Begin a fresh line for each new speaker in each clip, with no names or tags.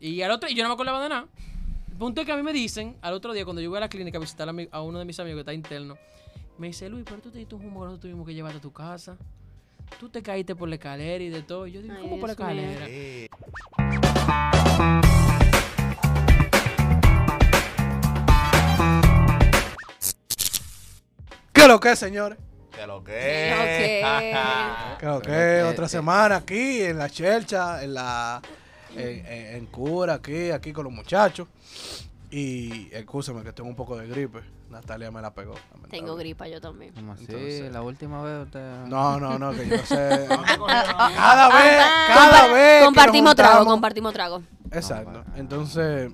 Y al otro, y yo no me acordaba de nada. El punto es que a mí me dicen, al otro día, cuando yo voy a la clínica a visitar a, mi- a uno de mis amigos que está interno, me dice, Luis, pero tú te diste un humo que nosotros tuvimos que llevarte a tu casa. Tú te caíste por la escalera y de todo. Y yo digo,
Ay,
¿cómo por la escalera?
Eh,
¿Qué lo que, señores?
¿Qué lo que?
¿Qué
¿Qué lo que?
que-
Otra semana aquí en la chelcha, en la en, en- en cura, aquí, aquí con los muchachos. Y escúchame que tengo un poco de gripe. Natalia me la pegó.
Tengo gripa yo también.
¿Cómo así?
Entonces-
La última vez usted...
No, no, no, que yo no sé. cada vez, cada
Compar-
vez. que
Compartimos
nos
trago, compartimos trago.
Exacto. Entonces,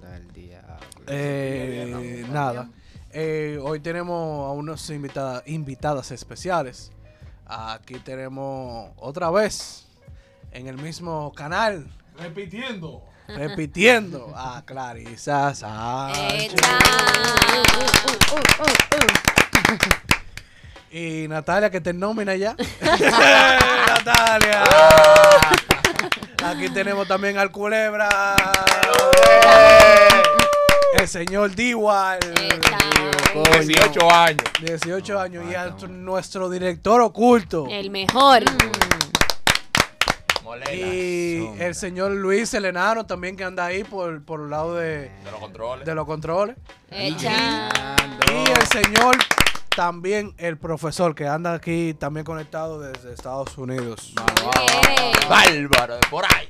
eh, nada. Eh, hoy tenemos a unos invitadas, invitadas especiales. Aquí tenemos otra vez en el mismo canal,
Repitiendo.
repitiendo a Clarisa Sánchez.
Echa.
Y Natalia, que te nómina ya. Natalia. Aquí tenemos también al Culebra. El señor Diwal.
Echa.
18 años.
18 años. Y a nuestro director oculto.
El mejor.
Y el señor Luis Selenano también que anda ahí por, por el lado de,
De los controles.
de los controles.
Echa.
Y el señor también, el profesor que anda aquí también conectado desde Estados Unidos.
Bárbaro, de por ahí.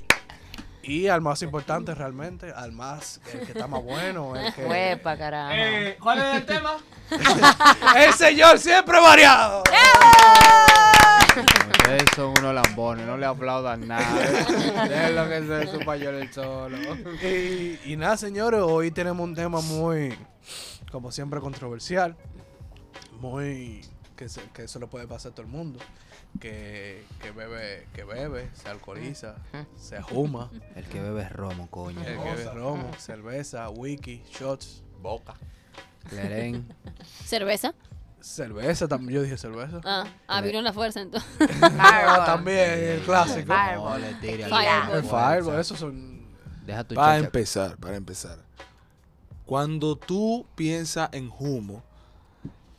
Y al más importante realmente, al más, el que está más bueno, el que...
Huepa, carajo.
Eh, ¿Cuál es el tema?
El señor siempre variado.
Ustedes son unos lambones, no le aplaudan nada. Déjenlo que se supa yo el solo.
Y, y nada, señores, hoy tenemos un tema muy, como siempre, controversial. Muy, que se, que eso le puede pasar a todo el mundo. Que, que bebe, que bebe, se alcoholiza, se juma.
El que bebe es romo, coño.
El que bebe romo, cerveza, whisky, shots,
Boca.
Clerén.
¿Cerveza?
Cerveza también. Yo dije cerveza.
Ah, ah, vino la fuerza entonces.
Ah, también, el clásico.
Fireball.
No le
Fireball.
El Fireball, esos son.
Deja tu
Para empezar, para empezar. Cuando tú piensas en humo,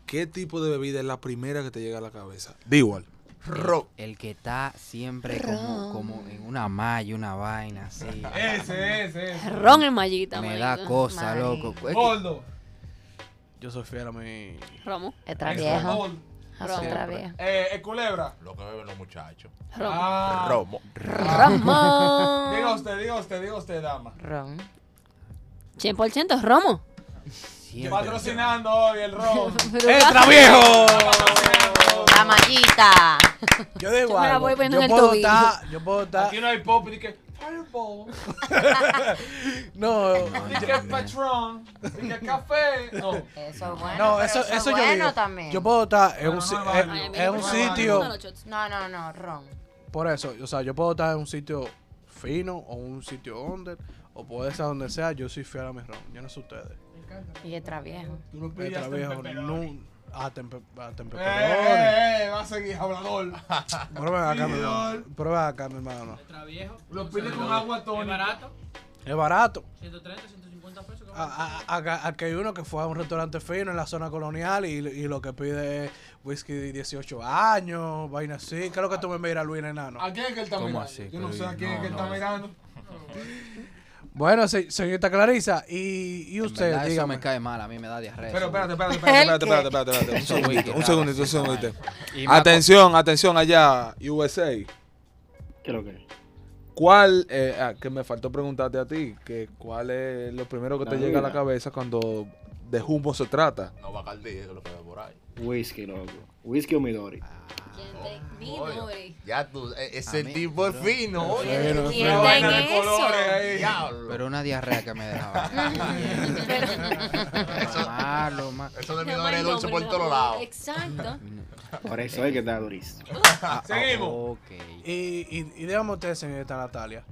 ¿qué tipo de bebida es la primera que te llega a la cabeza? Da igual.
Ro.
El que está siempre como, como en una malla, una vaina así.
Ese, ese, ese.
Ron en mallita,
Me
marico.
da cosa, loco. Es que-
Gordo.
Yo soy fiel a mi.
Romo.
Otra vieja.
Gordo.
Otra vieja.
Eh, el culebra.
Lo que beben los muchachos.
Romo.
Ah.
Romo.
Romo.
Diga usted, diga usted, diga usted, dama.
Ron.
100% Romo.
siempre-
Patrocinando hoy el ron.
¡Extra viejo!
La mallita.
Yo digo
Yo me la voy
yo
en el
puedo
tobillo.
estar, yo puedo estar,
Aquí no hay pop, y que Fireball,
no,
y que Patron, y que café. No.
Eso es bueno.
no, eso, eso yo
bueno
digo,
también.
yo puedo estar en
No,
un,
no, no,
en- en un sitio.
No, no, no, ron.
por eso, o sea, yo puedo estar en un sitio fino o un sitio under, o puede ser donde sea, yo soy fiel a mi ron, yo no sé ustedes.
Y otra vieja.
Tú no
Extra viejo, no, a tempe, a
Eh, eh, eh, va a seguir hablador.
Ven acá, mi hermano, ven acá, mi hermano,
viejo.
Lo pide con agua
Es barato.
es barato.
130, 150 pesos.
A- a- a- Aquí hay uno que fue a un restaurante fino en la zona colonial y, y lo que pide es whisky de 18 años, vaina así. ¿Qué es lo que tú me miras, Luis Enano?
¿A quién es que él está
¿Cómo
mirando?
así?
Yo no sé a quién es que él
no,
está mirando.
Bueno, se- señorita Clarisa, y, y
En
usted,
verdad, eso
dígame.
me cae mal, a mí me da diarrea.
Pero
eso,
espérate, espérate, espérate, espérate, espérate, espérate, espérate. Un segundito, un segundito, un segundito.
Y me da
Atención, atención allá, USA.
¿Qué es lo que es?
¿Cuál, eh, ah, que me faltó preguntarte a ti, que cuál es lo primero que te
La
llega a la cabeza cuando de humo se trata?
No va eso es lo que ve por ahí.
Whisky, loco. Whisky o Midori.
¿Quién te
Oye,
Midori?
Ya tú, e- ese
mí-
tipo es fino, oye.
Bueno,
¿Quién
pero-
de colores ahí.
Diablo.
Pero una diarrea que me dejaba. malo, ma-
Eso de mi
Se llama
nombre es dulce por todos lados.
Exacto.
Por eso es que está durísimo.
Ah,
Seguimos.
Ok.
Y, y, y dígame usted, señorita Natalia,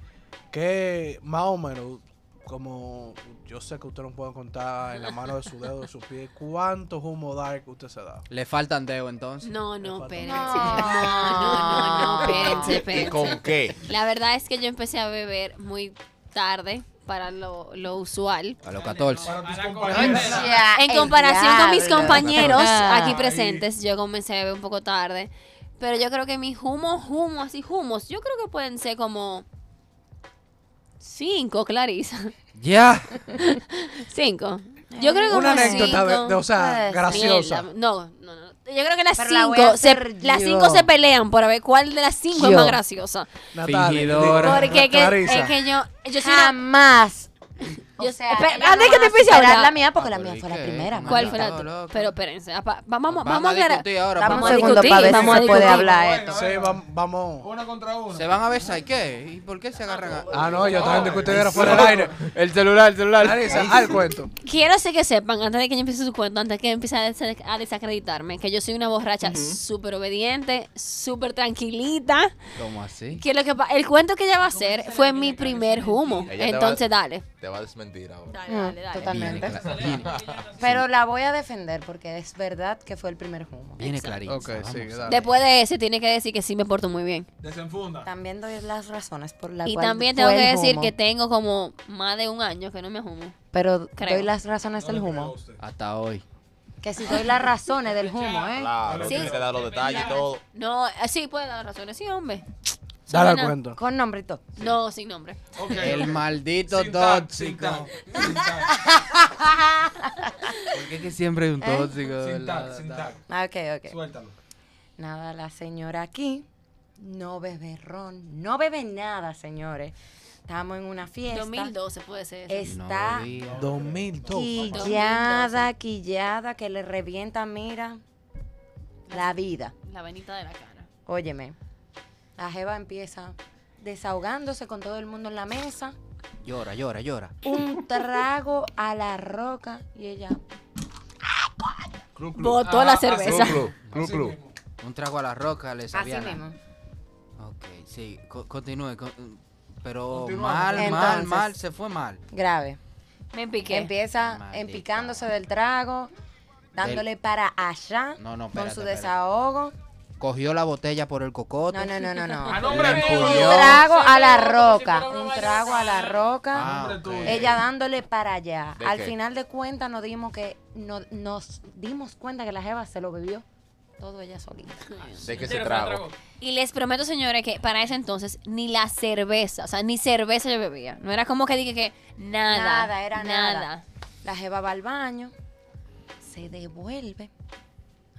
que más o menos, como yo sé que usted no puede contar en la mano de su dedo, de su pie, ¿cuántos humo dark usted se da?
Le faltan dedos entonces.
No, no, espérense.
No.
No, no, no, no, espérense,
¿Y
espérense.
con qué?
La verdad es que yo empecé a beber muy tarde, para lo, lo usual.
A los 14.
Ya,
En comparación con mis compañeros aquí
Ay.
presentes, yo comencé a beber un poco tarde. Pero yo creo que mis humos, humos, así humos, yo creo que pueden ser como cinco, Clarisa.
Ya.
Cinco. Yo creo que
Una
como
anécdota, de-
cinco.
de- o sea, graciosa.
Mierda, No, no, no. Yo creo que las
Pero la voy a
cinco, se, las
yo.
cinco se pelean por ver cuál de las cinco es
Yo.
más graciosa.
Natalia,
Fingidora.
Porque que-
Clarisa.
es que yo, yo soy una-
Jamás.
Yo-
O sea,
antes que te empiece a hablar.
la mía porque
Ah,
la
pero
mía
¿y
fue la primera.
¿Cómo
¿Cuál fue la
todo
tu-
loco.
Pero espérense, vamos, vamos,
Vamos
a
discutir ahora.
Vamos a discutir, vamos a discutir.
hablar esto.
Sí, vam- vamos.
Una contra una.
¿Se van a besar y qué? ¿Y por qué se agarran a.?
Ah, no, yo también discutiera fuera del aire.
El celular, el celular.
Al cuento.
Quiero que sepan, antes de que yo empiece su cuento, antes de que empiece a, des- a desacreditarme, que yo soy una borracha súper obediente, súper tranquilita.
¿Cómo así?
Que lo que el cuento que ella va a hacer fue mi primer humo. Entonces, dale.
Te va a desmentir ahora.
Dale, dale,
Mm,
dale.
Totalmente.
Viene,
Pero la voy a defender porque es verdad que fue el primer humo.
viene.
Ok, sí, dale.
Después de ese, tiene que decir que sí me porto muy bien.
Desenfunda.
También doy las razones por las
Y
cuales
también
fue
tengo que
el
decir
humo.
que tengo como más de un año que no me humo.
Pero
creo.
doy las razones del humo.
Hasta hoy.
Que si doy las razones del humo, ¿eh?
Claro,
Sí.
tiene que dar los detalles y todo.
No, eh, sí, puede dar razones, sí, hombre.
Dale al
Suena-
cuento.
Con nombre y todo.
No, sin nombre.
El maldito
Sin tag,
tóxico.
sin tag, sin tag,
¿Por qué que siempre hay un tóxico? de
sin
verdad?
tag, sin tag.
Ah, Ok, ok.
Suéltalo.
Nada, la señora aquí no bebe ron, no bebe nada, señores. Estamos en una fiesta.
2012 puede ser. ese.
No
Está.
2002.
quillada, quillada, que le revienta, mira, la vida.
La venita de la cara.
Óyeme, la jeva empieza desahogándose con todo el mundo en la mesa,
Llora, llora, llora.
un trago a la roca y ella.
Botó la
Ah,
cerveza.
así así.
Un trago a la roca le
así
sabía. nada.
mismo.
Ok, sí, co- continúe. con- pero mal, mal,
Entonces-
mal, se fue mal.
Grave.
Me piqué.
Empieza
Maldita.
empicándose del trago, dándole para allá
No, no,
con su
espérate.
desahogo.
Cogió la botella por el cocote.
No, no, no, no, no. Un trago a la roca, un trago a la roca.
Ah.
Ella dándole para allá.
¿De
Al
qué?
final de cuentas nos dimos que no- nos dimos cuenta que la jeva se lo bebió todo ella solita.
De que se trago.
Y les prometo, señores, que para ese entonces ni la cerveza, o sea, ni cerveza yo bebía. No era como que dije que nada.
Nada, era nada. La jeva va al baño, se devuelve.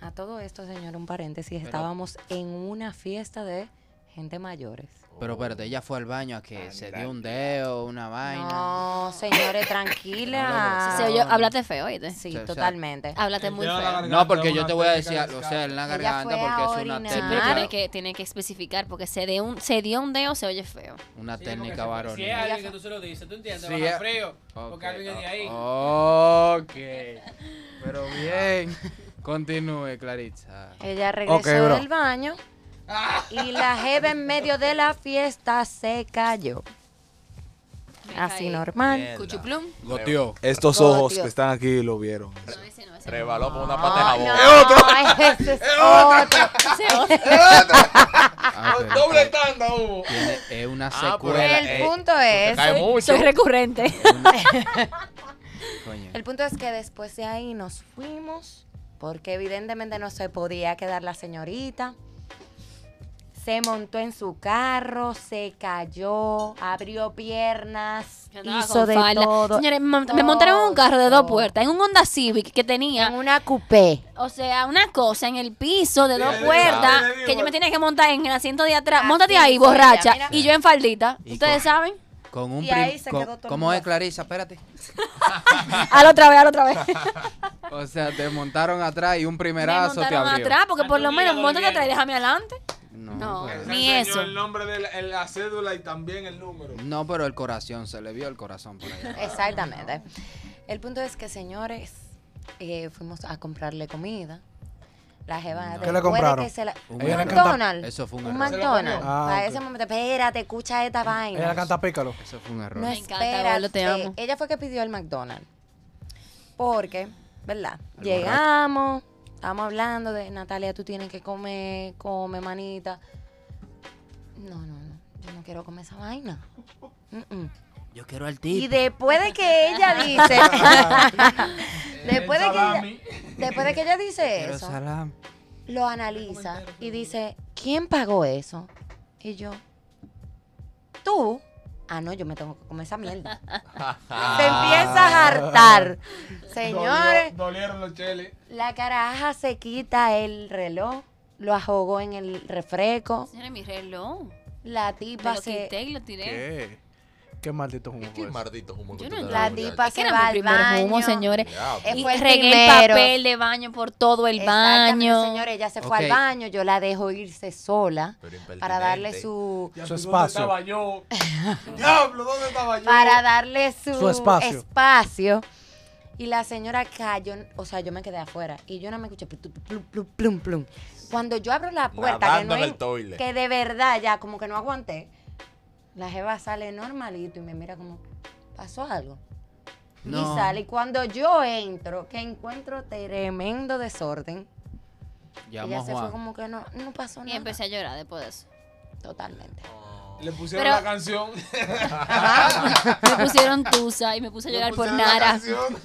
A todo esto, señor, un paréntesis, estábamos en una fiesta de gente mayores.
Pero espérate, ella fue al baño a que se dio un dedo, una vaina.
No, señores, tranquila.
Oyó, háblate feo, ¿oíste?
Sí,
O sea,
totalmente.
Háblate muy feo.
No, porque yo te voy a decir,
de
o sea, en la garganta porque es una técnica,
tiene que, tiene que especificar porque se dio un, se dio un dedo se oye feo.
una
Sí,
técnica
porque Si
varonil.
es alguien que tú se lo dices, ¿tú entiendes?
Sí,
Baja
eh.
frío. Porque alguien es de ahí.
Ok. Pero bien. Continúe, Claritza.
Ella regresó
Ok, bro.
del baño y la jeva en medio de la fiesta se cayó.
Me
Así
caí.
normal.
Mierda.
Cuchuplum.
Goteó.
Estos ojos que están aquí lo vieron.
No, ese no, ese no.
Rebaló con una pata de jabón.
No, ese es otro.
Ese otro.
Ah, pero
Doble tanda hubo.
es una
Ah, pero
secuela.
El
eh,
punto es,
cae mucho.
Soy recurrente.
Coño.
el punto es que después de ahí nos fuimos, porque evidentemente no se podía quedar la señorita. Se montó en su carro, se cayó, abrió piernas,
andaba
hizo de
falda.
todo.
Señores, me mont- me montaron en un carro de dos puertas, en un Honda Civic que tenía,
En una coupé.
o sea, una cosa en el piso de dos puertas que yo me tenía que montar en el asiento de atrás.
Así
Móntate ahí, borracha.
mira.
Y yo en faldita.
Y
¿Ustedes saben?
Con un
Y ahí se
con-
quedó todo
¿Cómo es. Clarisa? Espérate.
Al otra vez, al otra vez.
O sea, te montaron atrás y un
me
primerazo te
montaron
abrió.
atrás porque por lo menos montate atrás y déjame adelante.
No,
No.
pero-
Ni eso.
el nombre de la, la cédula y también el número.
No, pero el corazón, se le vio el corazón por allá.
Exactamente. El punto es que, señores, eh, fuimos a comprarle comida. La jeva
No.
¿Qué le compraron?
que se la-
Un
Ella
McDonald's.
Eso fue un
un
error.
¿Se lo
McDonald's.
Ah,
Para
ok.
ese momento, espérate, escucha esta vaina.
Ella canta pícalo.
Eso fue un error.
No
Me encanta,
espera,
Bolo, te amo.
Ella fue que pidió el McDonald's. Porque, ¿verdad?
El
Llegamos, estábamos hablando de Natalia, tú tienes que comer, come, manita. No, no, no. Yo no quiero comer esa vaina. Mm, mm.
Yo quiero al
Y
tipo.
después de que ella dice, después de que ella, después de que ella dice eso, lo analiza y dice, ¿quién pagó eso? Y yo, tú. Ah, no, yo me tengo que comer esa mierda. Se empieza a hartar. Señores,
Dolieron los cheles.
la caraja se quita el reloj, lo ahogó en el refresco.
Señores, mi reloj.
La
Me
tipa
lo
se...
quité y lo tiré.
¿Qué? ¿Qué maldito humo
¿Qué maldito humo
Yo no.
La
que
se va al
primer humo,
baño.
señores.
Diablo.
Eh,
Y
fue el
regué el papel de baño por todo el baño.
Señores, ella se fue al baño, yo la dejo irse sola para darle su
Ya,
Su
¿dónde
espacio.
estaba yo? Diablo, ¿dónde estaba yo?
para darle su,
Su espacio.
espacio. Y la señora cayó, o sea, yo me quedé afuera y yo no me escuché plum, plum, plum, plum. Cuando yo abro la puerta, no que de verdad ya como que no aguanté, la jeva sale normalito y me mira como, ¿pasó algo?
No.
Y sale. Y cuando yo entro, que encuentro tremendo desorden,
Llamó
ella se fue como que no, no pasó
Y
nada.
empecé a llorar después de eso.
Totalmente.
Le pusieron
Pero-
la canción.
Me pusieron tusa y me puse a llorar por
canción.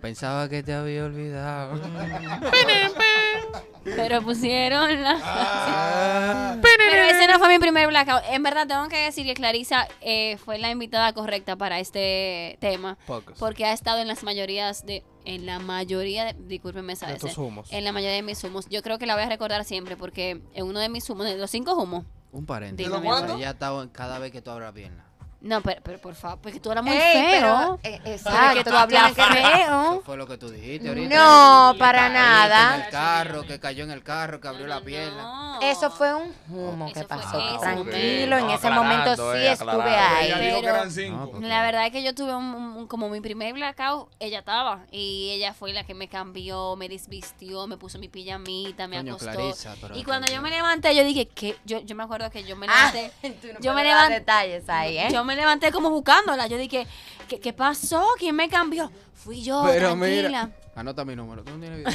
Pensaba que te había olvidado.
Pero pusieron la.
Ah.
Pero ese no fue mi primer blackout. En verdad, tengo que decir que Clarisa eh, fue la invitada correcta para este tema.
Pocos.
Porque ha estado en las mayorías de. En la mayoría de. Discúlpeme, esa
De
ese. En la mayoría de mis humos. Yo creo que la voy a recordar siempre porque en uno de mis humos, de los cinco humos.
Un paréntesis.
Amor.
Ella estaba cada vez que tú abras la pierna.
No, pero, pero por favor, porque tú eras muy
Ey,
feo.
pero, eh, exacto,
tú hablas
que-
feo.
Eso fue lo que tú dijiste ahorita.
No,
Que
para nada.
En el carro, que cayó en el carro, que abrió la pierna.
no.
Eso fue un humo
Eso
que
fue
pasó.
eso.
Tranquilo, en
No,
ese momento
aclarando,
sí
eh,
estuve
aclarando.
ahí.
Ella dijo que
pero-
eran cinco.
No, porque-
La verdad es que yo tuve un, un- como mi primer blackout, ella estaba y ella fue la que me cambió, me desvistió, me puso mi pijamita, me
Coño,
acostó.
Clarisa, pero
y cuando yo me levanté, yo dije que yo, yo me acuerdo que yo me
Ah,
levanté,
tú no
yo me
puedes dar
levan-
detalles ahí, ¿eh?
yo me levanté como buscándola. Yo dije, ¿qué, qué pasó? ¿Quién me cambió? Fui yo,
Pero
tranquila.
mira, anota mi número. ¿Tú no tienes video?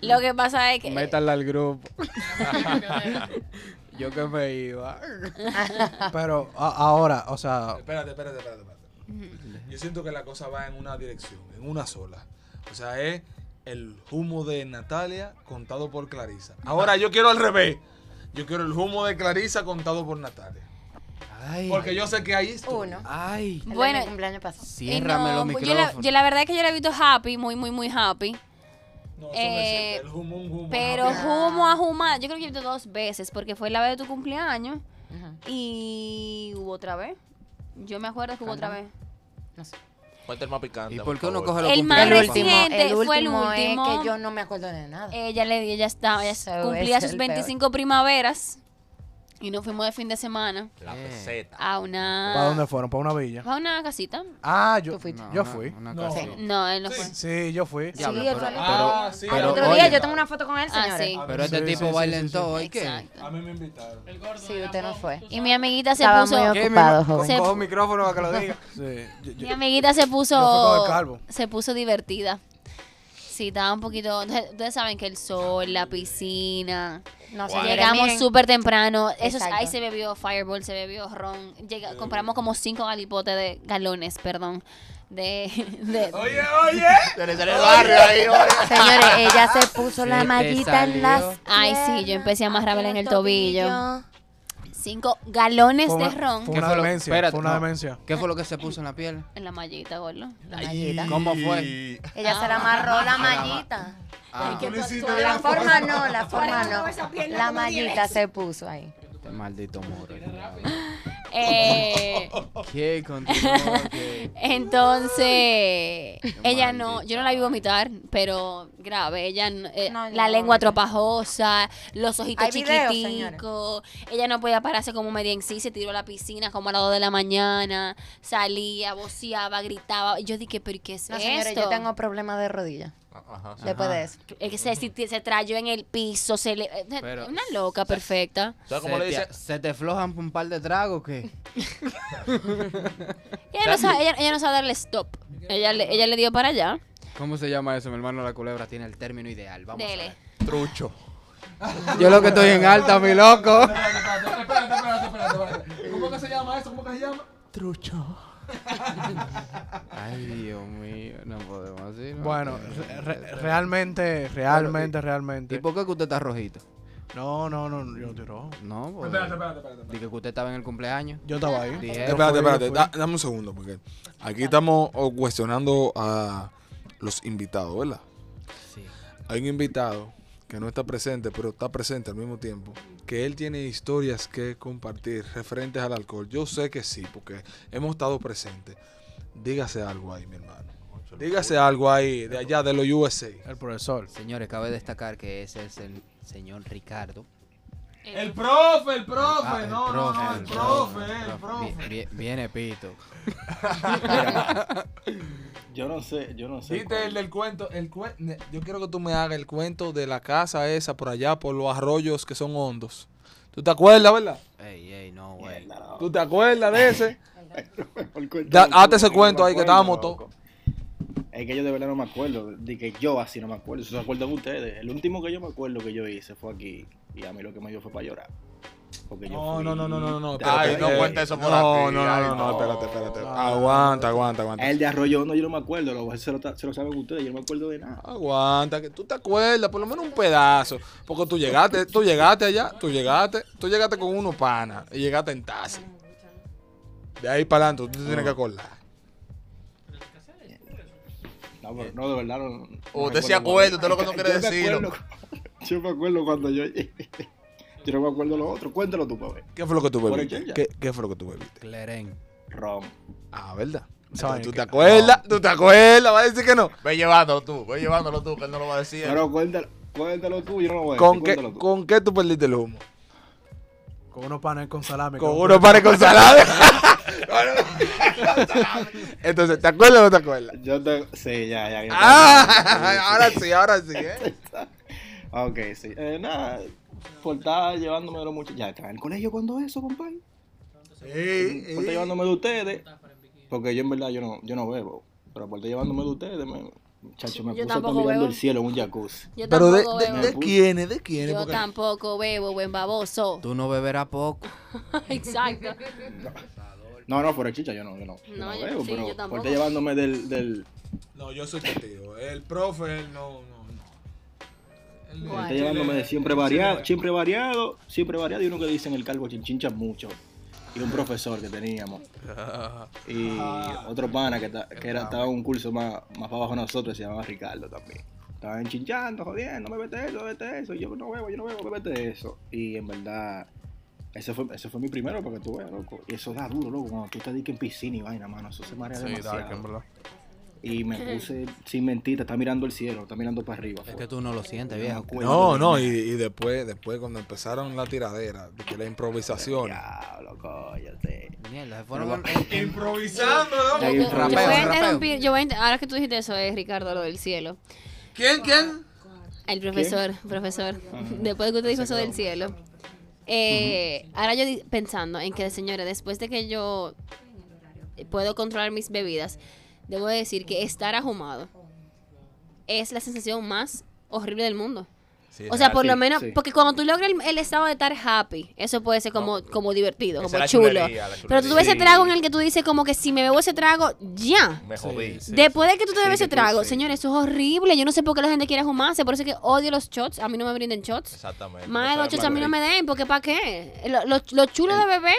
Lo que pasa es que
Métala al grupo. Yo que me iba.
Pero a- ahora, o sea,
Espérate, espérate, espérate, espérate. Yo siento que la cosa va en una dirección, en una sola. O sea, es el humo de Natalia contado por Clarisa. Ahora yo quiero al revés. Yo quiero el humo de Clarisa contado por Natalia.
Ay.
Porque yo sé que ahí está.
Uno.
Ay.
El
Bueno,
mi cumpleaños pasado.
y
Ciérrame los
pues yo, la,
micrófonos.
yo la verdad es que yo la he visto happy, muy, muy, muy happy.
No, eso
Eh,
me siente, el humo, un humo.
Pero humo a humar, yo creo que yo he visto dos veces, porque fue la vez de tu cumpleaños y hubo otra vez. Yo me acuerdo que hubo otra vez.
No sé.
Ponte el más picante.
¿Y
por
qué uno coge los
El más
El
cumpleaños?
último,
reciente
el
fue el
último es
último.
que yo no me acuerdo de nada.
Ella le ella estaba, ella
So,
cumplía
es
sus
el peor.
25 primaveras y nos fuimos de fin de semana
La
Eh.
peseta.
a una
¿para dónde fueron? ¿Para una villa?
a una casita.
Ah, yo.
No,
yo fui.
una
No.
él no fue.
Sí, yo fui.
Diablo,
Sí, él
pero,
Ah, sí.
Al
pero,
otro
oye,
día yo tengo una foto con él,
Ah,
señores.
sí.
pero este
Sí,
tipo baila
sí,
en
sí.
todo. ¿Y qué?
Exacto.
A mí me invitaron.
Sí, usted no fue.
Y mi amiguita se
Estaba
puso
muy ocupado, joven.
Se-
Cojo micrófono para que lo diga.
Sí, yo- yo-
Mi amiguita se
Yo fui con
puso
el calvo.
se puso divertida. Sí, estaba un poquito. Ustedes saben que el sol, la piscina.
No,
Llegamos súper temprano. Eso, ahí se bebió Fireball, se bebió ron. Llega- compramos como cinco galipotes de galones, perdón. De, de-
Oye, oye.
Se le sale el barrio ahí, oye.
Señores, ella se puso
Se
la mallita en las
Ay, sí, yo empecé a amarrarla en el
aquí
tobillo. Cinco galones
Fue
de ron
Fue
¿Qué
una
fue lo-
demencia.
espérate,
fue una
no.
demencia.
¿Qué fue lo que se puso en la piel?
en la mallita, gordo.
La mallita.
¿Cómo fue?
Ella se la amarró la mallita.
Ah,
Tú le hiciste
No, la forma no, la forma no. La mallita se puso ahí.
este maldito muro.
Eh,
¿Qué continuó? ¿Qué?
entonces, ella no, yo no la vi vomitar, pero grave, ella no- eh,
No,
la
no
lengua tropajosa, los ojitos chiquiticos, ella no podía pararse como media en sí, se tiró a la piscina como a las 2 de la mañana, salía, voceaba, gritaba, y yo dije, pero ¿qué es
No,
esto?
señores, yo tengo problemas de rodilla.
Ajá.
Después de eso.
Es que se, se, trayó en el piso, se le, eh,
Pero-
una loca perfecta.
¿Sabes cómo
¿Se
le
te-
dice?
¿Se te flojan un par de tragos qué?
Ella no sabe, ella, ella no sabe darle stop. Ella le, ella le dio para allá.
¿Cómo se llama eso? Mi hermano la culebra tiene el término ideal. Vamos a
Dele.
ver.
Trucho.
Yo lo que estoy en alta, mi loco.
Espérate, espérate, espérate, espérate, espérate, espérate. ¿Cómo que se llama eso? ¿Cómo que se llama? Trucho.
Ay, Dios mío, no podemos así. ¿no?
Bueno, re- re- realmente, realmente, realmente.
¿Y por qué que usted está rojito?
No, no, no, yo estoy rojo.
No, pues.
Espérate, espérate, espérate.
Dije que usted estaba en el cumpleaños.
Yo estaba ahí.
Dije,
Espérate, espérate, da- dame un segundo, porque aquí estamos oh, cuestionando a los invitados, ¿verdad?
Sí.
Hay un invitado que no está presente, pero está presente al mismo tiempo, que él tiene historias que compartir referentes al alcohol. Yo sé que sí, porque hemos estado presentes. Dígase algo ahí, mi hermano. Dígase algo ahí, de allá, de los USA.
El profesor.
Señores, cabe destacar que ese es el señor Ricardo.
El profe, el profe,
Ah, el
no, no, no, el profe, el profe.
vi- Viene Pito.
Yo no sé, yo no sé.
Viste
cuál-
el del cuento, el cuen- yo quiero que tú me hagas el cuento de la casa esa por allá, por los arroyos que son hondos. ¿Tú te acuerdas, verdad?
Ey, ey, no, güey.
¿Tú te acuerdas de ese?
El cuento
Da-
del
hazte
culo,
ese cuento ahí, que estábamos
loco. Es que yo de verdad no me acuerdo. De que yo así no me acuerdo. Si se acuerdan ustedes. El último que yo me acuerdo que yo hice fue aquí. Y a mí lo que me dio fue para llorar. Porque yo
No,
fui-
no, no, no, no, no.
Ay, no cuenta eso por
no,
aquí,
No, no, no, espérate, espérate. Aguanta, aguanta, aguanta.
El de Arroyo no, yo no me acuerdo. Lo, se, lo, se lo saben ustedes. Yo no me acuerdo de nada.
Aguanta, que tú te acuerdas, por lo menos un pedazo. Porque tú llegaste, tú llegaste allá, tú llegaste, tú llegaste con unos panas y llegaste en taxi. De ahí para adelante, tú te tienes que acordar.
No, pero no, de verdad no. no
Usted se acuerda, usted lo que no quiere
acuerdo- Yo me acuerdo cuando yo. Yo no me acuerdo lo otro. Cuéntalo tú, ver.
¿Qué fue lo que tú bebiste? ¿Qué, ¿Qué fue lo que tú bebiste?
Cleren.
Rom.
Ah, ¿verdad? Entonces, ¿Tú
que-
te acuerdas? ¿Tú te acuerdas? ¿Vas a decir que no?
Ve llevándolo tú, ve llevándolo tú, que él no lo va a decir.
Pero cuéntalo, cuéntalo tú. Yo no lo voy a
¿Con
decir.
qué,
Cuéntalo tú.
¿Con qué tú perdiste el humo?
Con unos panes con salami.
Con
que-
unos panes con salada. Entonces, ¿te acuerdas o no te acuerdas?
Yo te. Sí, ya, ya. ya.
Ah, ahora sí, ahora sí, ¿eh?
Ok, sí. Eh, nada. Por estar llevándome de los muchachos. Ya, ¿está en el colegio cuando eso, compadre? Por estar llevándome de ustedes. Porque yo en verdad yo no, yo no bebo. Pero por estar llevándome de ustedes, me, muchacho, me
Yo
estar
tampoco
mirando
bebo.
el cielo en un jacuzzi.
Yo
Pero de, de, de quiénes, de quiénes.
Yo
Porque-
tampoco bebo, buen baboso.
Tú no beberás poco.
Exacto.
No, no, fuera de chicha, yo no, yo no, yo
No,
no
yo-
bebo,
sí,
pero
yo
por
tampoco.
estar llevándome del, del,
No, yo soy contigo. El profe, él no, no, no. Él-
por
Guay.
estar llevándome de siempre variado, siempre variado, siempre variado, y uno que dicen el calvo chinchincha mucho. Y un profesor que teníamos. Y otro pana que, ta- que era, estaba en un curso más, más para abajo de nosotros, se llamaba Ricardo también. Estaban chinchando, jodiendo, me vete eso, vete eso. Y yo no bebo, yo no bebo, me vete eso. Y en verdad, ese fue, ese fue mi primero para que tú veas, loco. Y eso da duro, loco. Cuando tú te dediques en piscina y vaina, mano, eso se marea demasiado. Y me puse, sin mentir, está mirando el cielo, está mirando para arriba.
Es que tú no lo sientes,
No
viejo.
acuerdo
No, no, y, y después, después cuando empezaron la tiradera, de que la improvisación.
Diablo, cállate.
Mierda, se fueron.
Improvisando,
Yo,
Hay
yo- yo voy a interrumpir, yo voy a ahora que tú dijiste eso, es Ricardo, lo del cielo.
¿Quién, quién?
El profesor, profesor. Después de que usted dijo eso del cielo. eh, Ahora yo pensando en que, señores, después de que yo puedo controlar mis bebidas, debo decir que estar ahumado es la sensación más horrible del mundo.
Sí,
O sea, por lo menos,
sí.
porque cuando tú logras el, el estado de estar happy, eso puede ser como, como divertido, como chulo.
chulería,
Pero tú ves ese trago en el que tú dices como que si me bebo ese trago, ya.
Me jodí.
Después de que tú te
Sí,
bebes
que
ese trago,
sí.
señores, eso es horrible. Yo no sé por qué la gente quiere fumarse, por eso es que odio los shots. A mí no me brinden shots.
Exactamente.
Más de los shots a mí no me den, porque ¿para qué? Lo, lo- lo chulo de beber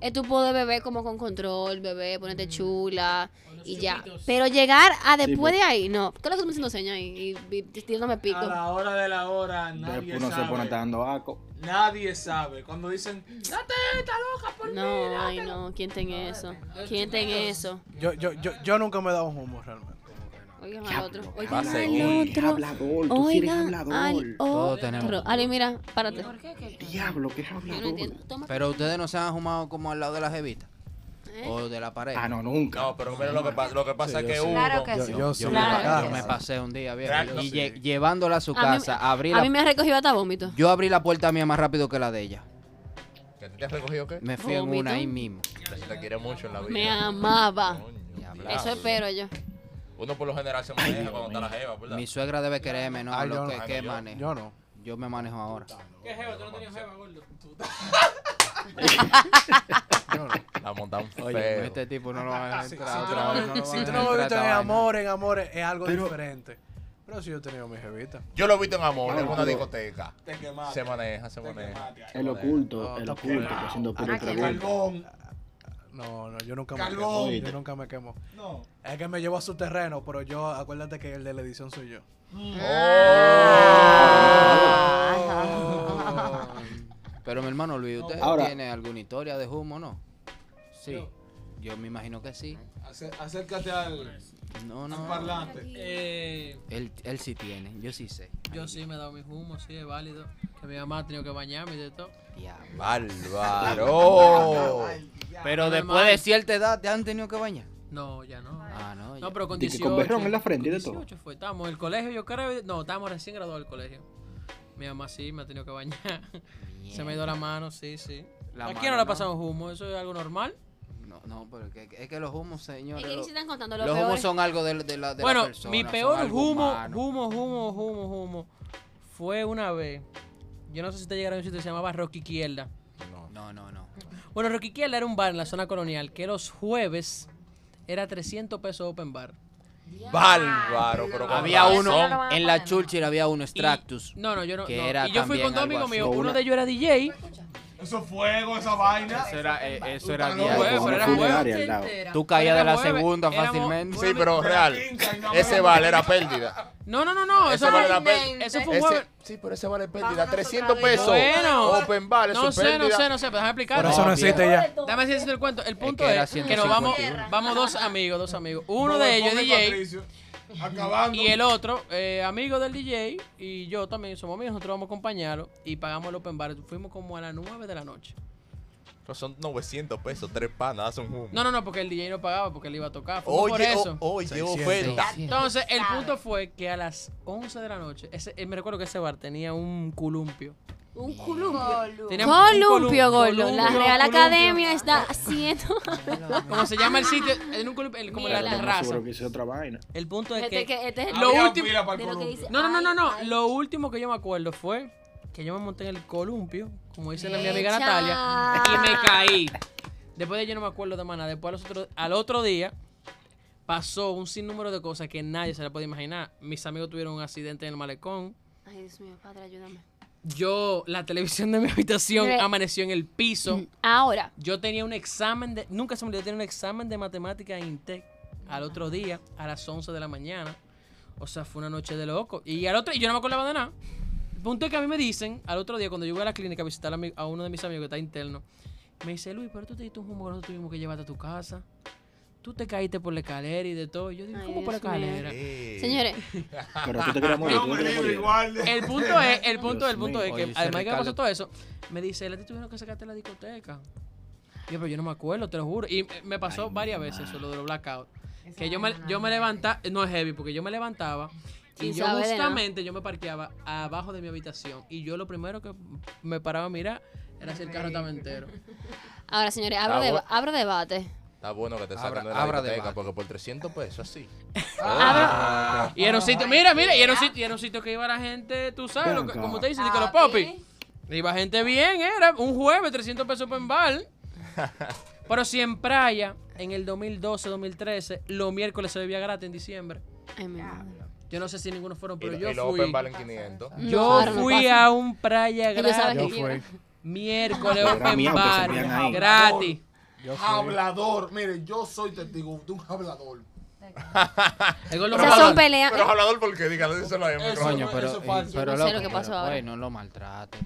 es tú poder beber como con control, beber, ponerte chula y ya. Pero llegar a después de ahí, no. ¿Qué es lo que tú me haciendo señas ahí? Y, y, tirándome pico.
A la hora de la hora, nadie
Después uno se pone
sabe.
dando aco.
Nadie sabe. Cuando dicen, date esta loca por mí.
No, ay no, ¿quién ten eso? ¿Quién ten eso?
Yo, yo, yo, yo nunca me he dado un humo realmente.
Oigan al otro. Oigan al otro.
hablador, tú sí eres
Oigan
hablador.
Todos tenemos.
Ali, mira, párate.
Diablo, qué
Yo no
hablador.
entiendo. Toma.
Pero ustedes no se han fumado como al lado de la jevita.
¿Eh?
O de la pared.
Ah, no, nunca.
No, pero mira lo que pasa, lo que pasa es que uno.
Claro que
Yo,
sí.
yo
Yo,
sí.
me,
Claro
pa-
que
yo me
sí.
pasé un día, viejo.
Claro,
y
sí.
lle- llevándola a su
A mí-
casa, abrí
A
la,
mí me ha recogido hasta vómito.
yo abrí la puerta mía más rápido que la de ella.
¿Que te has recogido qué?
Me fui en
¿Vómito?
una ahí mismo.
Que se te quiere mucho en la vida.
Me amaba.
Coño,
Diablo.
Eso espero yo.
Uno por lo general se maneja cuando está la jeva, ¿verdad?
Mi suegra debe quererme, ¿no?
Ay,
lo
yo
que,
no.
que
no, yo-
manejo.
Yo no.
yo me manejo ahora.
¿Qué jeva? ¿Tú no tenías jeva, gordo?
La montan
Oye,
feo.
este tipo no lo va a
Si,
entrar
si tú
otra vez.
no,
lo
si tú no visto en amor, en amor es algo
Pero-
diferente. Pero si yo he tenido mi jevita.
Yo lo he visto en amor, en una discoteca.
Te quemaste.
Se maneja, se maneja.
quemaste.
El oculto, el oculto, que haciendo
Ah.
Carbón.
No, no, yo nunca me quemo. Yo nunca me quemo.
No.
Es que me llevo a su terreno, pero yo, acuérdate que el de la edición soy yo.
Pero mi hermano Luis, ¿usted
Ahora-
tiene alguna historia de humo no? Sí. Yo me imagino que sí.
Acé- Acércate al,
No,
al
no.
parlante.
Eh,
Él, él sí tiene, yo sí sé.
yo sí me he dado mi humo, sí, es válido. Que mi mamá ha tenido que bañarme y de todo.
Bárbaro.
Pero después de cierta edad, ¿te han tenido que bañar?
No, ya no.
Ah, no. ya.
No, pero con
Di que
18.
con berrón en la frente y de todo.
18 fue. Estábamos en el colegio, yo creo. No, estábamos recién graduados del colegio. Mi mamá sí me ha tenido que bañar. Se me ha ido la mano, sí, sí.
La
¿A
mano
quién no le ha
no.
pasado humo? ¿Eso es algo normal?
No, no, pero que- es que los humos,
Es
señores.
que
lo-
se están contando lo
los humos son algo de, de la de la
bueno,
persona,
mi peor humo,
humano.
humo, humo, humo, humo, fue una vez. Yo no sé si te llegaron a un sitio que se llamaba Rocky Izquierda.
No, no, no.
Bueno, Rocky Izquierda era un bar en la zona colonial que los jueves era 300 pesos open bar.
Bárbaro, pero con
Había
razón.
uno,
no
en la. Churchill había uno, Extractus.
no, no, yo no.
que
no.
era
y yo fui con
también
dos amigos míos. Uno de ellos era DJ.
Eso es fuego, esa vaina.
Eso era, eh, eso era
Tú
diario.
Jueves, pero era
funeraria
jueves.
al lado.
Tú caías de la segunda
éramos-
fácilmente.
Sí, pero real. Ese vale era pérdida.
No, no, no, no.
Ese
Eso,
vale la
eso fue un jueves.
Sí, pero ese vale pérdida. 300 pesos.
Bueno.
Open bar, eso
No sé, no sé, no sé, pero déjame
Por
explicar.
eso no existe ya.
Dame decirte el cuento. El punto es que nos vamos,
151.
vamos dos amigos, dos amigos. Uno de ellos es DJ
Acabando.
y el otro, eh, amigo del DJ, y yo también somos amigos, nosotros vamos a acompañarlo y pagamos el open bar. Fuimos como a las 9 de la noche.
Pero son 900 pesos, tres panas, un humo.
No, no, no, porque el DJ no pagaba, porque él iba a tocar. Por
Oye,
eso.
o- oye,
600.
oferta.
Entonces, el punto fue que a las 11 de la noche, ese, eh, me recuerdo que ese bar tenía un columpio.
Un columpio.
Tenía un
Columpio,
colum-
gordo. La
columpio,
Real
columpio.
Academia está haciendo.
Como se llama el sitio, en un columpio, el- como en la terraza.
seguro que hice otra vaina.
El punto es
Este,
que...
que, este es el
Lo último-
fila para el
de lo que
columpio.
dice.
No, no, no, no,
ay.
Lo último que yo me acuerdo fue que yo me monté en el columpio, como dice la mi amiga
Echa.
Natalia, y me caí. Después de yo no me acuerdo de nada. Después los otros- al otro día pasó un sinnúmero de cosas que nadie se le puede imaginar. Mis amigos tuvieron un accidente en el malecón.
Ay, Dios mío, padre, ayúdame.
Yo, la televisión de mi habitación
Re-
amaneció en el piso.
Ahora,
Yo tenía un examen de. Nunca se me olvidó, tenía un examen de matemática en Intec al otro día, a las 11 de la mañana. O sea, fue una noche de loco. Y al otro y yo no me acordaba de nada. El punto es que a mí me dicen, al otro día, cuando yo voy a la clínica a visitar a, mi- a uno de mis amigos que está interno, me dice, Luis, pero tú te diste un humo que nosotros tuvimos que llevarte a tu casa. Tú te caíste por la escalera y de todo. Y yo digo,
Ay,
¿cómo por la escalera?
Eh,
señores,
Pero tú te querías morir, tú te
igual. de-
El punto es, el punto, el punto
mío.
es que además que pasó todo eso, me dice, a ti tuvieron que sacarte la discoteca. Y yo, pero yo no me acuerdo, te lo juro. Y me pasó varias veces eso, lo de los blackouts. Que yo me, yo me levantaba, no es heavy, porque yo me levantaba y yo
de
justamente yo me parqueaba abajo de mi habitación. Y yo lo primero que me paraba a mirar era si el carro estaba entero.
ahora, señores, abro,
Ah,
debate.
Está bueno que te
Abra-
de la
abra debate.
porque por 300 pesos así.
Abro,
Y era un sitio, mira, mira, y era un sitio, y era un sitio que iba la gente, tú sabes, lo que- como te dice, que los popis. Iba gente bien, era un jueves, 300 pesos en bar. Pero si en Praia, en el 2012, 2013, los miércoles se bebía gratis en diciembre.
Ay, mi madre.
Yo no sé si ninguno fueron, pero yo
y
fui.
open valen 500.
Yo
no
fui a un
saben
gratis. Miércoles open bar. Gratis.
Hablador. Mire, yo soy testigo de un hablador.
Esas son peleas.
Pero hablador, ¿por qué? Dígalo, díselo ahí.
Coño, pero,
eso es
eh,
falso.
pero
No sé
loco,
lo que pasó ahora.
lo maltrate.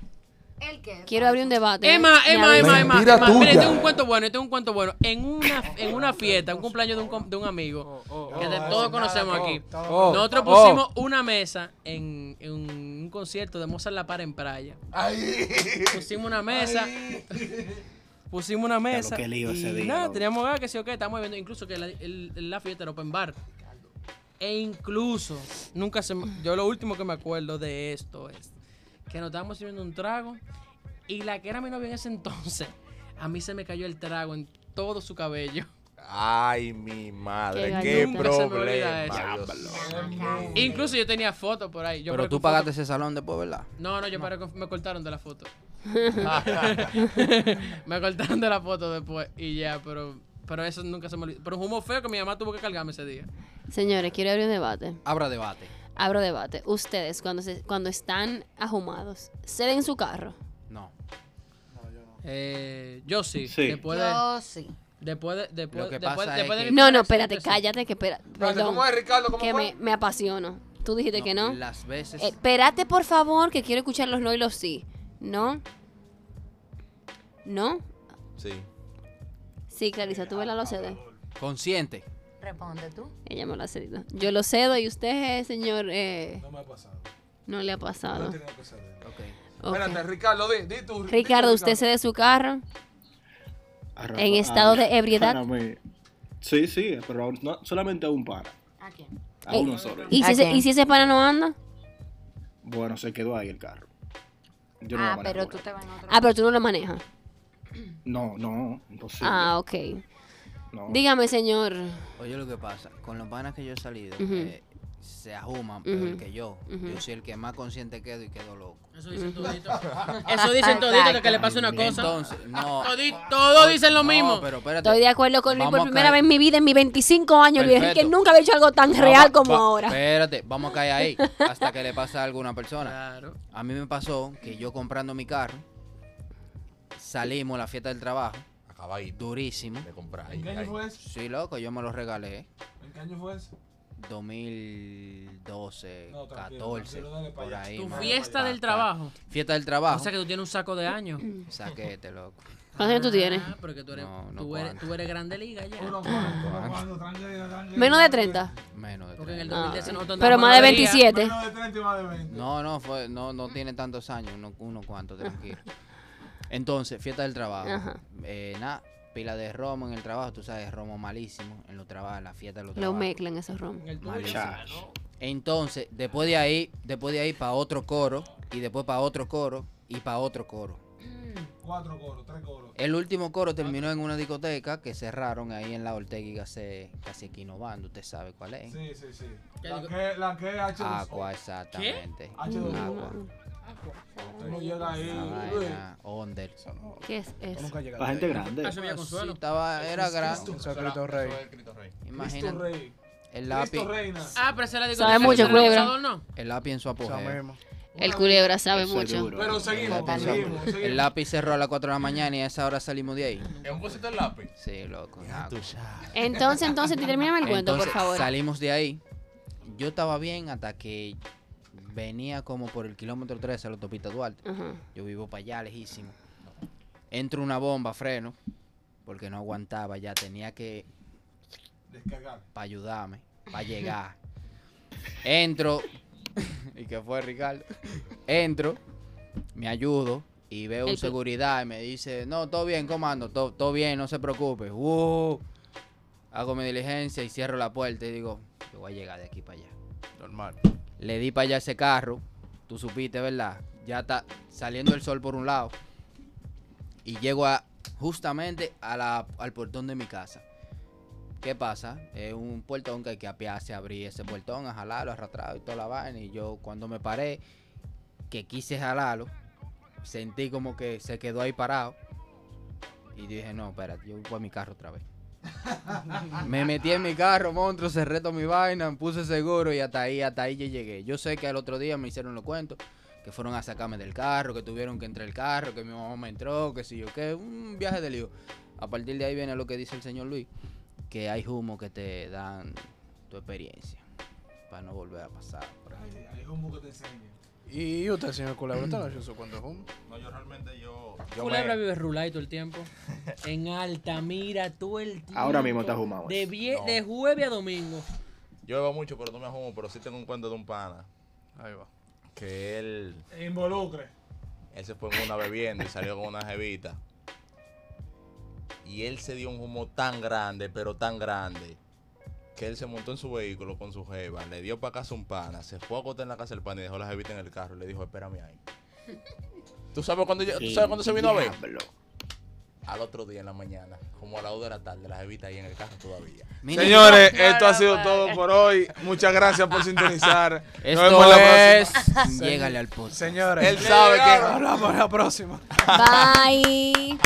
¿El qué?
Quiero abrir un debate.
Emma,
Me
Emma,
avisan.
Emma, Emma,
Mentira
Emma. Mire, tengo un cuento bueno, tengo un cuento bueno. En una, en una fiesta, un cumpleaños de un, de un amigo, que de- todos conocemos aquí,
Oh,
nosotros
oh.
pusimos una mesa en, en un concierto de Mozart La Para en Praia.
Ay.
Pusimos una mesa, pusimos una mesa.
qué lío
y
ese día,
nada,
loco.
teníamos ganas que sí o qué, estamos viendo, incluso que la, el- la fiesta era open bar. E incluso, nunca se yo lo último que me acuerdo de esto es que nos estábamos sirviendo un trago y la que era mi novia en ese entonces, a mí se me cayó el trago en todo su cabello.
Ay, mi madre,
Qué
qué
Nunca se me olvida
problema.
Incluso yo tenía fotos por ahí. Yo
Pero tú pagaste ese salón después, ¿verdad?
No, no, yo paré con- me cortaron de la foto. me cortaron de la foto después y ya, pero pero eso nunca se me olvidó. Pero un humo feo que mi mamá tuvo que cargarme ese día.
Señores, quiero abrir un debate.
Abra debate.
Abro debate. Ustedes, cuando, se, cuando están ahumados, ¿ceden su carro?
No.
Eh, yo sí.
Sí.
Después de,
Yo sí.
después de, después,
Lo que
después,
pasa
después
es
de
que-
No, no, espérate, cállate, que espera.
Espérate,
Perdón,
¿Cómo es, Ricardo? ¿Cómo
que
fue?
me, me apasiono. Tú dijiste que no.
Las veces.
Eh, espérate, por favor, que quiero escuchar los no y los sí. ¿No? ¿No?
Sí.
Sí, Clarisa, tú la lo cedes.
Consciente.
Responde tú.
Ella me lo ha cedido. Yo lo cedo y usted, señor, eh,
No me ha pasado.
no le ha
No
pasado.
tenido que ceder.
Ok.
Ok.
Espérate, Ricardo, di, di
Ricardo, ¿usted cede su carro?
Rafa-
¿En estado
a-
de ebriedad?
para. Sí, sí, pero no- solamente a un para.
¿A quién?
A
Eh,
uno solo.
¿Y
¿A
si, ese,
quién?
¿Y si ese pana no anda?
Bueno, se quedó ahí el carro. Yo no
Ah, pero tú te vas en otro.
Ah, pero tú no lo manejas.
No, no, imposible.
Ah, ok.
No.
Dígame, señor.
Oye, lo que pasa, con los panas que yo he salido, eh, se ajuman peor
Ujú.
que yo. Yo soy el que más consciente quedo y quedo loco.
Eso dicen todito. Eso dicen todito que, que le pase una cosa.
Entonces, no.
Todi- Todos dicen lo
no,
mismo.
pero espérate.
Estoy de acuerdo con Luis por primera vez en mi vida, en mis 25 años, Luis
Perfecto.
Enrique. Nunca había hecho algo tan
Vamos-
real como
va-
ahora.
Espérate, vamos a caer ahí hasta que le pase a alguna persona.
Claro.
A mí me pasó que yo comprando mi carro, salimos a la fiesta del trabajo,
Acabadito
durísimo.
de comprar.
¿En qué año fue eso?
Sí, loco, yo me lo regalé.
¿En qué año fue eso?
2012,
No, tranquilo,
14,
tranquilo, dale pa'
por
allá.
ahí.
Tu
o
fiesta del trabajo.
Fiesta del
O
trabajo.
sea que tú tienes un saco de años.
Saquete, loco.
¿Cuántos años tú tienes?
Ah, porque tú eres,
No, no
tú eres,
cuánto.
tú eres grande liga ya.
Menos de 30.
Menos de
Porque en el
30.
2010 nosotros
Pero más de
en la liga.
27.
Menos de 30 y más de 20.
No, no, fue, no, no tiene tantos años, uno, uno cuanto, tranquilo. Entonces, fiesta del trabajo.
Ajá.
Eh, nada, pila de romo en el trabajo, tú sabes, romo malísimo en los trabajos, la fiesta de los
Lo
trabajos.
mezclan esos romos.
Malísimo. Entonces, después de ahí, después de ahí para otro coro, y después para otro coro, y para otro coro.
Cuatro coros, tres coros.
El último coro terminó en una discoteca que cerraron ahí en la Ortega y Gasset, casi aquí usted sabe cuál es.
Sí, sí, sí.
¿Qué
La que, la que es H2O.
Aqua, exactamente.
H2O.
Agua.
No llega ahí.
Vaina, Onder.
¿Qué es eso?
nunca
La gente
ahí.
grande.
Ah, eso Villa Consuelo.
Sí, estaba, era grande.
Eso es Cristo Rey.
Cristo
Imagínate,
Rey.
el lápiz.
Ah, pero esa es la
Sabe
discoteca
mucho, culebra.
el lápiz en su apogeo.
El culebra sabe
Eso
mucho.
duro.
Pero seguimos,
lápiz.
seguimos, seguimos.
El lápiz cerró a las 4 de la mañana y a esa hora salimos de ahí.
¿Es un cosito el lápiz?
Sí, loco.
Entonces, entonces, termíname el cuento, por favor.
salimos de ahí. Yo estaba bien hasta que venía como por el kilómetro 13 a la autopista Duarte.
Ajá.
Yo vivo para allá, lejísimo. Entro una bomba, freno, porque no aguantaba ya. Tenía que,
Descargar.
para ayudarme, para llegar. Entro, ¿y qué fue, Ricardo? Entro, me ayudo y veo un seguridad y me dice, no, todo bien, comando, todo, todo bien, no se preocupe. Uh, hago mi diligencia y cierro la puerta y digo, yo voy a llegar de aquí para allá.
Normal.
Le di para allá ese carro, tú supiste, ¿verdad? Ya está saliendo el sol por un lado. Y llego a, justamente al portón de mi casa. ¿Qué pasa? Es un portón que hay que apiarse, abrir ese portón, a jalarlo, arrastrado y toda la vaina. Y yo cuando me paré, que quise jalarlo, sentí como que se quedó ahí parado. Y dije, no, espérate, yo voy a mi carro otra vez. Me metí en mi carro, monstruo, cerré toda mi vaina, puse seguro y hasta ahí, hasta ahí yo llegué. Yo sé que al otro día me hicieron los cuentos, que fueron a sacarme del carro, que tuvieron que entrar el carro, que mi mamá me entró, que si yo qué, un viaje de lío. A partir de ahí viene lo que dice el señor Luis, que hay humo que te dan tu experiencia, para no volver a pasar por ahí.
Hay, hay humo que te enseña.
¿Y usted, señor Culebro, usted no ha hecho su cuento humo?
No, yo realmente yo. yo
Culebra
me-
vive rulay todo el tiempo. En Altamira todo el tiempo.
Ahora mismo está fumado.
De, vie-
No.
de jueves a domingo.
Yo bebo mucho, pero no me ajumo. Pero sí tengo un cuento de un pana.
Ahí va.
Que él,
Involucre.
él se fue en una bebiendo y salió con una jevita. Y él se dio un humo tan grande, pero tan grande, que él se montó en su vehículo con su jeva, le dio para casa un pana, se fue a acostar en la casa del pana y dejó la jevita en el carro y le dijo, espérame ahí. ¿Tú sabes cuándo, yo- ¿tú sabes cuándo se vino a ver? Al otro día en la mañana, como a las 2 de la tarde, la jevita ahí en el carro todavía.
Señores, esto ha sido todo por hoy. Muchas gracias por sintonizar. Nos vemos en la
es.
próxima.
Llégale al podcast.
Señores,
Él sabe que...
hablamos en la próxima.
Bye.